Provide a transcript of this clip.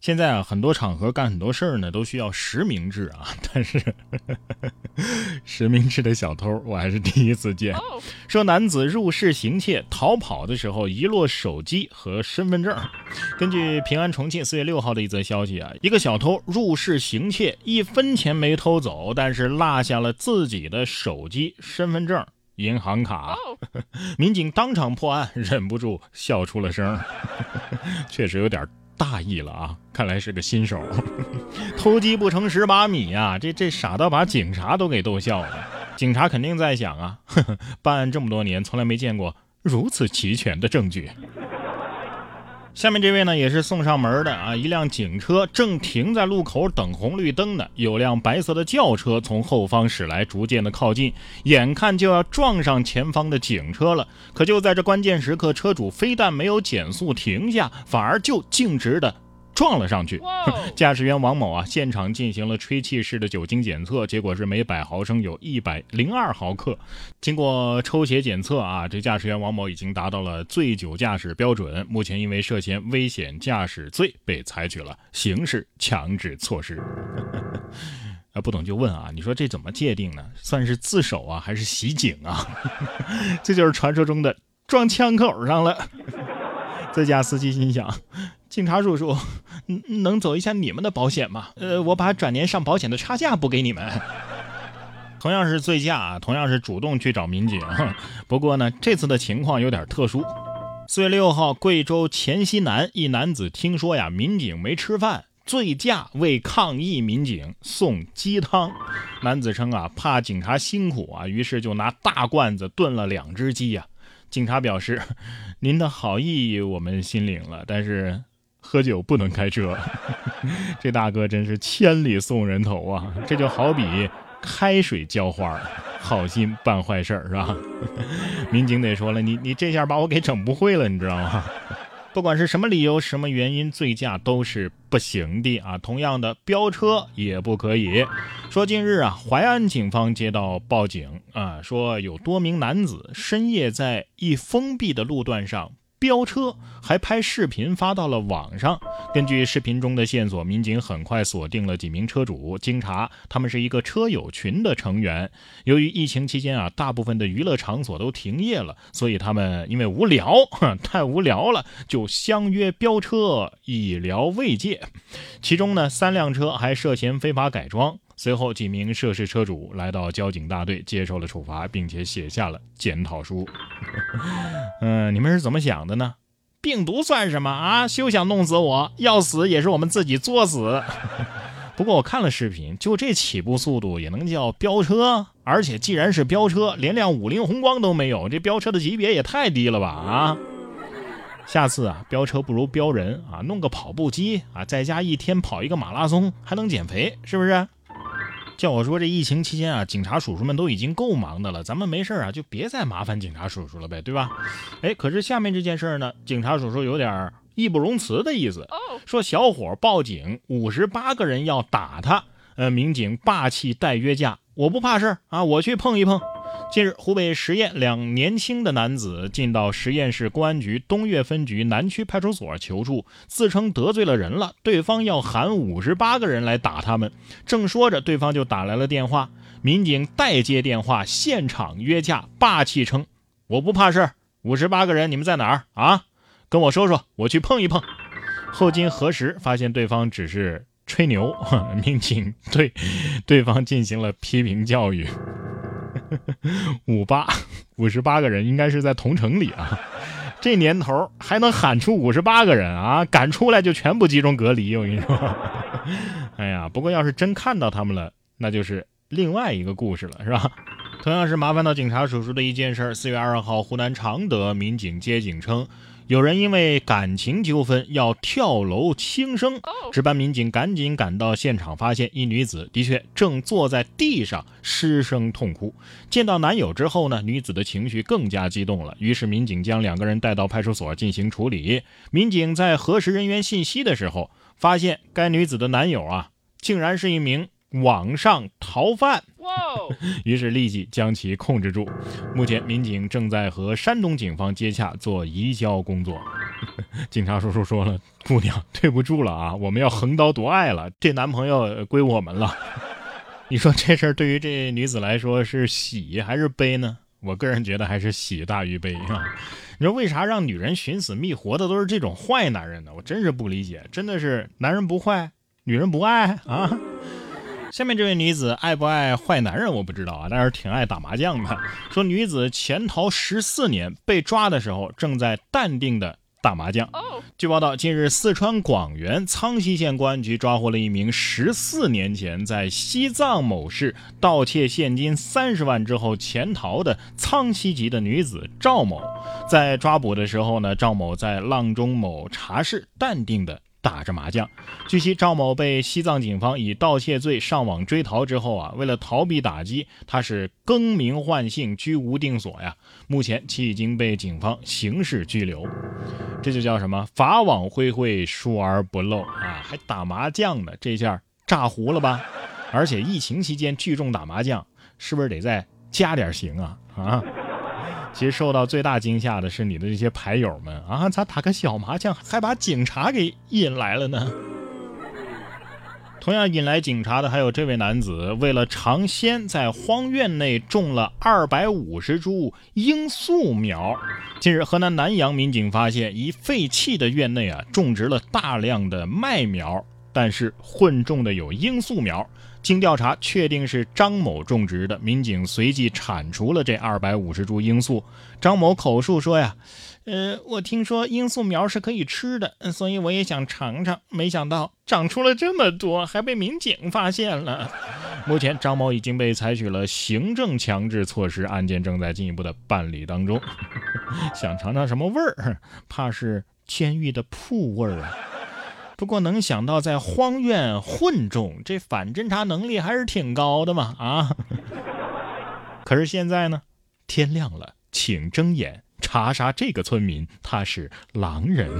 现在啊，很多场合干很多事儿呢，都需要实名制啊。但是 实名制的小偷，我还是第一次见。说男子入室行窃，逃跑的时候遗落手机和身份证。根据平安重庆四月六号的一则消息啊，一个小偷入室行窃，一分钱没偷走，但是落下了自己的手机、身份证、银行卡。民警当场破案，忍不住笑出了声。确实有点。大意了啊！看来是个新手，偷鸡不成蚀把米呀！这这傻到把警察都给逗笑了。警察肯定在想啊，办案这么多年，从来没见过如此齐全的证据。下面这位呢，也是送上门的啊！一辆警车正停在路口等红绿灯呢，有辆白色的轿车从后方驶来，逐渐的靠近，眼看就要撞上前方的警车了。可就在这关键时刻，车主非但没有减速停下，反而就径直的。撞了上去，驾驶员王某啊，现场进行了吹气式的酒精检测，结果是每百毫升有一百零二毫克。经过抽血检测啊，这驾驶员王某已经达到了醉酒驾驶标准，目前因为涉嫌危险驾驶罪被采取了刑事强制措施。啊，不懂就问啊，你说这怎么界定呢？算是自首啊，还是袭警啊？这就是传说中的撞枪口上了。这家司机心想。警察叔叔，能走一下你们的保险吗？呃，我把转年上保险的差价补给你们。同样是醉驾，同样是主动去找民警，不过呢，这次的情况有点特殊。四月六号，贵州黔西南一男子听说呀，民警没吃饭，醉驾为抗议民警送鸡汤。男子称啊，怕警察辛苦啊，于是就拿大罐子炖了两只鸡呀。警察表示，您的好意我们心领了，但是。喝酒不能开车，这大哥真是千里送人头啊！这就好比开水浇花，好心办坏事是吧？民警得说了，你你这下把我给整不会了，你知道吗？不管是什么理由、什么原因，醉驾都是不行的啊！同样的，飙车也不可以。说近日啊，淮安警方接到报警啊，说有多名男子深夜在一封闭的路段上。飙车还拍视频发到了网上。根据视频中的线索，民警很快锁定了几名车主。经查，他们是一个车友群的成员。由于疫情期间啊，大部分的娱乐场所都停业了，所以他们因为无聊，太无聊了，就相约飙车以聊慰藉。其中呢，三辆车还涉嫌非法改装。随后，几名涉事车主来到交警大队接受了处罚，并且写下了检讨书。嗯，你们是怎么想的呢？病毒算什么啊？休想弄死我！要死也是我们自己作死。不过我看了视频，就这起步速度也能叫飙车？而且既然是飙车，连辆五菱宏光都没有，这飙车的级别也太低了吧？啊！下次啊，飙车不如飙人啊！弄个跑步机啊，在家一天跑一个马拉松，还能减肥，是不是？叫我说，这疫情期间啊，警察叔叔们都已经够忙的了，咱们没事啊，就别再麻烦警察叔叔了呗，对吧？哎，可是下面这件事呢，警察叔叔有点义不容辞的意思，说小伙报警，五十八个人要打他，呃，民警霸气带约架，我不怕事啊，我去碰一碰。近日，湖北十堰两年轻的男子进到十堰市公安局东岳分局南区派出所求助，自称得罪了人了，对方要喊五十八个人来打他们。正说着，对方就打来了电话，民警代接电话，现场约架，霸气称：“我不怕事儿，五十八个人，你们在哪儿啊？跟我说说，我去碰一碰。”后经核实，发现对方只是吹牛，民警对对方进行了批评教育。五八五十八个人应该是在同城里啊，这年头还能喊出五十八个人啊，敢出来就全部集中隔离。我跟你说，哎呀，不过要是真看到他们了，那就是另外一个故事了，是吧？同样是麻烦到警察叔叔的一件事。四月二号，湖南常德民警接警称。有人因为感情纠纷要跳楼轻生，值班民警赶紧赶到现场，发现一女子的确正坐在地上失声痛哭。见到男友之后呢，女子的情绪更加激动了，于是民警将两个人带到派出所进行处理。民警在核实人员信息的时候，发现该女子的男友啊，竟然是一名。网上逃犯，于是立即将其控制住。目前，民警正在和山东警方接洽做移交工作。警察叔叔说了：“姑娘，对不住了啊，我们要横刀夺爱了，这男朋友归我们了。”你说这事儿对于这女子来说是喜还是悲呢？我个人觉得还是喜大于悲啊。你说为啥让女人寻死觅活的都是这种坏男人呢？我真是不理解，真的是男人不坏，女人不爱啊。下面这位女子爱不爱坏男人我不知道啊，但是挺爱打麻将的。说女子潜逃十四年，被抓的时候正在淡定的打麻将。据报道，近日四川广元苍溪县公安局抓获了一名十四年前在西藏某市盗窃现金三十万之后潜逃的苍溪籍的女子赵某。在抓捕的时候呢，赵某在阆中某茶室淡定的。打着麻将。据悉，赵某被西藏警方以盗窃罪上网追逃之后啊，为了逃避打击，他是更名换姓，居无定所呀。目前其已经被警方刑事拘留。这就叫什么？法网恢恢，疏而不漏啊！还打麻将呢，这下炸糊了吧？而且疫情期间聚众打麻将，是不是得再加点刑啊？啊！其实受到最大惊吓的是你的这些牌友们啊，咋打个小麻将还把警察给引来了呢？同样引来警察的还有这位男子，为了尝鲜，在荒院内种了二百五十株罂粟苗。近日，河南南阳民警发现一废弃的院内啊，种植了大量的麦苗。但是混种的有罂粟苗，经调查确定是张某种植的，民警随即铲除了这二百五十株罂粟。张某口述说呀，呃，我听说罂粟苗是可以吃的，所以我也想尝尝，没想到长出了这么多，还被民警发现了。目前张某已经被采取了行政强制措施，案件正在进一步的办理当中。想尝尝什么味儿？怕是监狱的铺味儿啊。不过能想到在荒院混种，这反侦查能力还是挺高的嘛啊！可是现在呢，天亮了，请睁眼查杀这个村民，他是狼人。